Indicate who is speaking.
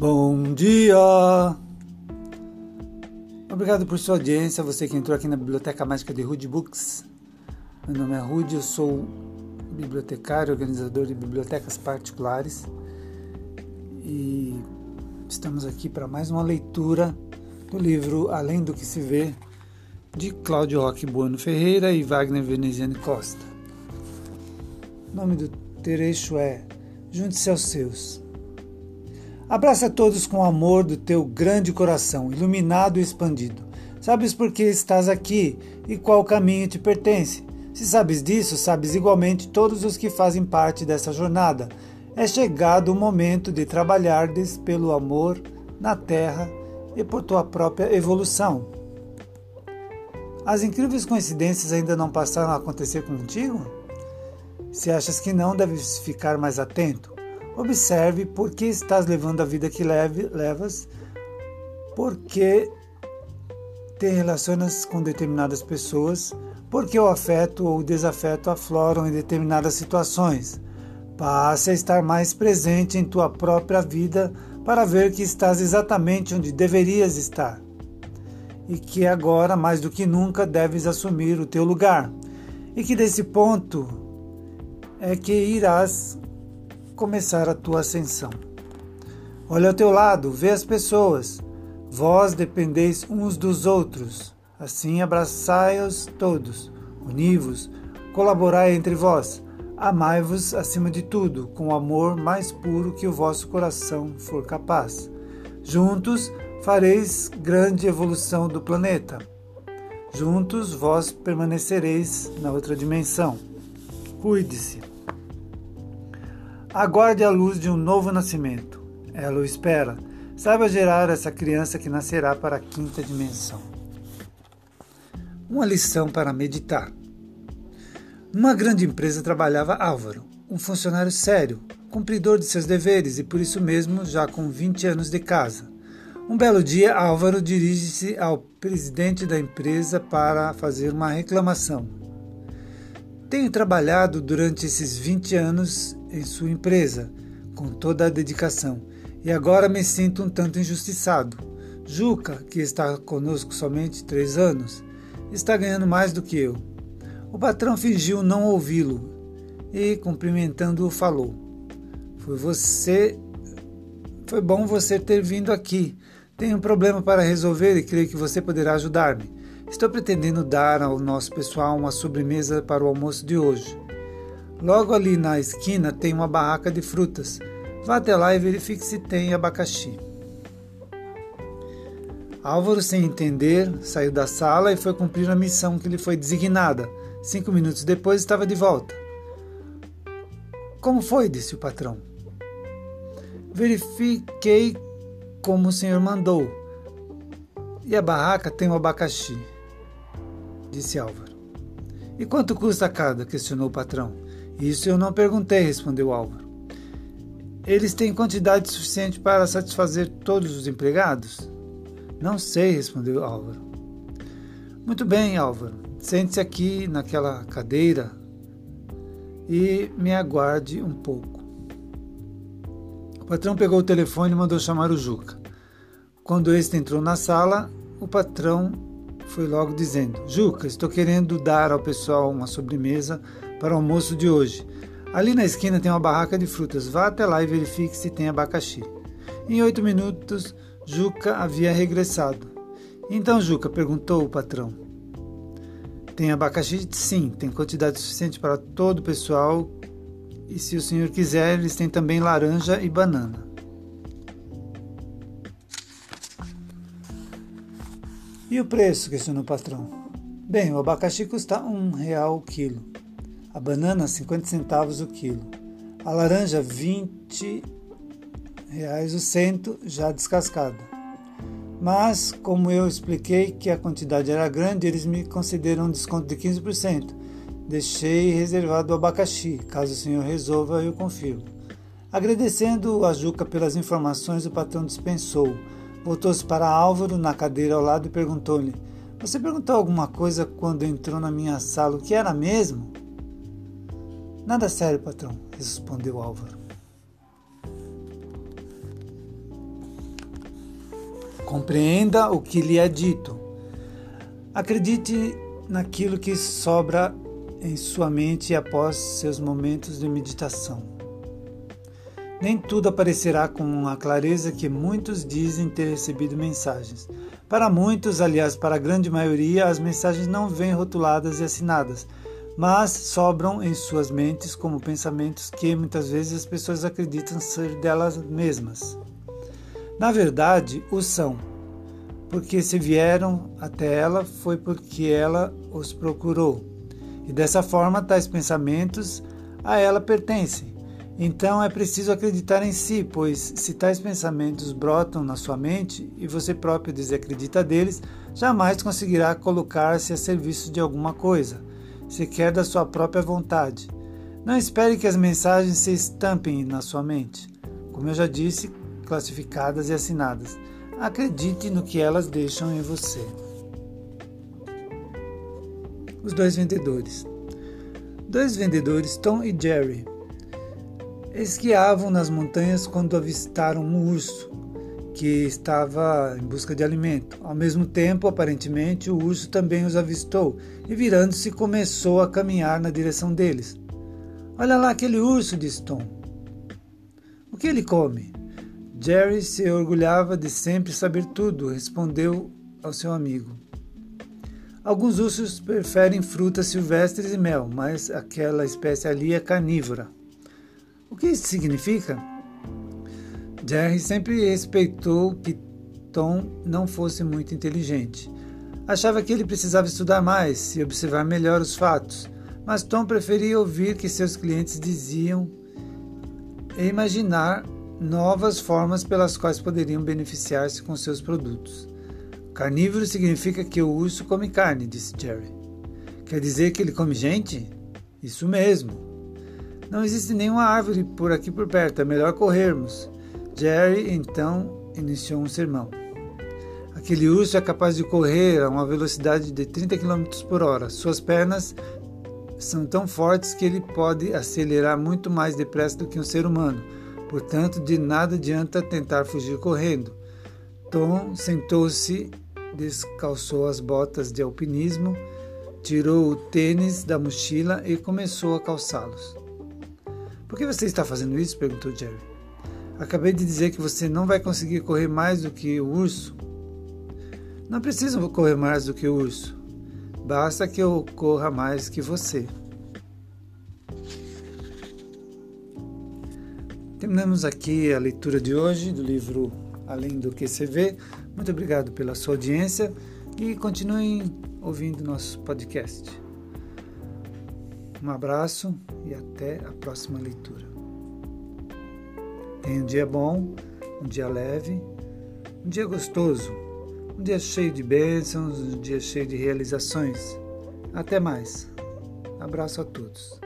Speaker 1: Bom dia! Obrigado por sua audiência, você que entrou aqui na Biblioteca Mágica de Rude Books. Meu nome é Rude, eu sou bibliotecário, organizador de bibliotecas particulares e estamos aqui para mais uma leitura do livro Além do que se vê, de Cláudio Roque Bueno Ferreira e Wagner Veneziane Costa. O nome do trecho é Junte-se aos seus. Abraça todos com o amor do teu grande coração, iluminado e expandido. Sabes por que estás aqui e qual caminho te pertence. Se sabes disso, sabes igualmente todos os que fazem parte dessa jornada. É chegado o momento de trabalhardes pelo amor na terra e por tua própria evolução. As incríveis coincidências ainda não passaram a acontecer contigo? Se achas que não, deves ficar mais atento. Observe por que estás levando a vida que leve, levas, por que te relacionas com determinadas pessoas, por que o afeto ou o desafeto afloram em determinadas situações. Passe a estar mais presente em tua própria vida para ver que estás exatamente onde deverias estar e que agora, mais do que nunca, deves assumir o teu lugar. E que desse ponto é que irás começar a tua ascensão. Olha ao teu lado, vê as pessoas. Vós dependeis uns dos outros. Assim abraçai-os todos, uni-vos, colaborai entre vós. Amai-vos acima de tudo, com o amor mais puro que o vosso coração for capaz. Juntos fareis grande evolução do planeta. Juntos vós permanecereis na outra dimensão. Cuide-se. Aguarde a luz de um novo nascimento. Ela o espera. Saiba gerar essa criança que nascerá para a quinta dimensão. Uma lição para meditar. Numa grande empresa trabalhava Álvaro, um funcionário sério, cumpridor de seus deveres e por isso mesmo já com 20 anos de casa. Um belo dia, Álvaro dirige-se ao presidente da empresa para fazer uma reclamação. Tenho trabalhado durante esses 20 anos em sua empresa, com toda a dedicação, e agora me sinto um tanto injustiçado. Juca, que está conosco somente três anos, está ganhando mais do que eu. O patrão fingiu não ouvi-lo e, cumprimentando-o, falou: Foi você. Foi bom você ter vindo aqui. Tenho um problema para resolver e creio que você poderá ajudar-me. Estou pretendendo dar ao nosso pessoal uma sobremesa para o almoço de hoje. Logo ali na esquina tem uma barraca de frutas. Vá até lá e verifique se tem abacaxi. Álvaro, sem entender, saiu da sala e foi cumprir a missão que lhe foi designada. Cinco minutos depois estava de volta. Como foi? disse o patrão. Verifiquei como o senhor mandou. E a barraca tem um abacaxi, disse Álvaro. E quanto custa cada? questionou o patrão. Isso eu não perguntei, respondeu Álvaro. Eles têm quantidade suficiente para satisfazer todos os empregados? Não sei, respondeu Álvaro. Muito bem, Álvaro. Sente-se aqui naquela cadeira e me aguarde um pouco. O patrão pegou o telefone e mandou chamar o Juca. Quando este entrou na sala, o patrão foi logo dizendo: Juca, estou querendo dar ao pessoal uma sobremesa para o almoço de hoje. Ali na esquina tem uma barraca de frutas. Vá até lá e verifique se tem abacaxi. Em oito minutos, Juca havia regressado. Então, Juca, perguntou o patrão. Tem abacaxi? Sim, tem quantidade suficiente para todo o pessoal. E se o senhor quiser, eles têm também laranja e banana. E o preço? questionou o patrão. Bem, o abacaxi custa um real o quilo a banana 50 centavos o quilo, a laranja 20 reais o cento já descascada. Mas, como eu expliquei que a quantidade era grande, eles me concederam um desconto de 15%. Deixei reservado o abacaxi, caso o senhor resolva, eu confio. Agradecendo a Juca pelas informações, o patrão dispensou. Voltou-se para Álvaro na cadeira ao lado e perguntou-lhe: Você perguntou alguma coisa quando entrou na minha sala? O que era mesmo? Nada sério, patrão, respondeu Álvaro. Compreenda o que lhe é dito. Acredite naquilo que sobra em sua mente após seus momentos de meditação. Nem tudo aparecerá com a clareza que muitos dizem ter recebido mensagens. Para muitos, aliás, para a grande maioria, as mensagens não vêm rotuladas e assinadas, mas sobram em suas mentes como pensamentos que muitas vezes as pessoas acreditam ser delas mesmas. Na verdade, o são, porque se vieram até ela foi porque ela os procurou. E dessa forma, tais pensamentos a ela pertencem. Então é preciso acreditar em si, pois se tais pensamentos brotam na sua mente e você próprio desacredita deles, jamais conseguirá colocar-se a serviço de alguma coisa, sequer da sua própria vontade. Não espere que as mensagens se estampem na sua mente, como eu já disse, classificadas e assinadas. Acredite no que elas deixam em você. Os dois vendedores. Dois vendedores, Tom e Jerry, esquiavam nas montanhas quando avistaram um urso que estava em busca de alimento. Ao mesmo tempo, aparentemente, o urso também os avistou e, virando-se, começou a caminhar na direção deles. Olha lá aquele urso, disse Tom. O que ele come? Jerry se orgulhava de sempre saber tudo, respondeu ao seu amigo. Alguns ursos preferem frutas silvestres e mel, mas aquela espécie ali é carnívora. O que isso significa? Jerry sempre respeitou que Tom não fosse muito inteligente. Achava que ele precisava estudar mais e observar melhor os fatos, mas Tom preferia ouvir que seus clientes diziam e imaginar novas formas pelas quais poderiam beneficiar-se com seus produtos. Carnívoro significa que o urso come carne, disse Jerry. Quer dizer que ele come gente? Isso mesmo. Não existe nenhuma árvore por aqui por perto, é melhor corrermos. Jerry então iniciou um sermão. Aquele urso é capaz de correr a uma velocidade de 30 km por hora. Suas pernas são tão fortes que ele pode acelerar muito mais depressa do que um ser humano. Portanto, de nada adianta tentar fugir correndo. Tom sentou-se, descalçou as botas de alpinismo, tirou o tênis da mochila e começou a calçá-los. Por que você está fazendo isso? perguntou Jerry. Acabei de dizer que você não vai conseguir correr mais do que o urso. Não preciso correr mais do que o urso. Basta que eu corra mais que você. Terminamos aqui a leitura de hoje do livro Além do que se vê. Muito obrigado pela sua audiência e continuem ouvindo nosso podcast. Um abraço e até a próxima leitura. Um dia bom, um dia leve, um dia gostoso, um dia cheio de bênçãos, um dia cheio de realizações. Até mais. Abraço a todos.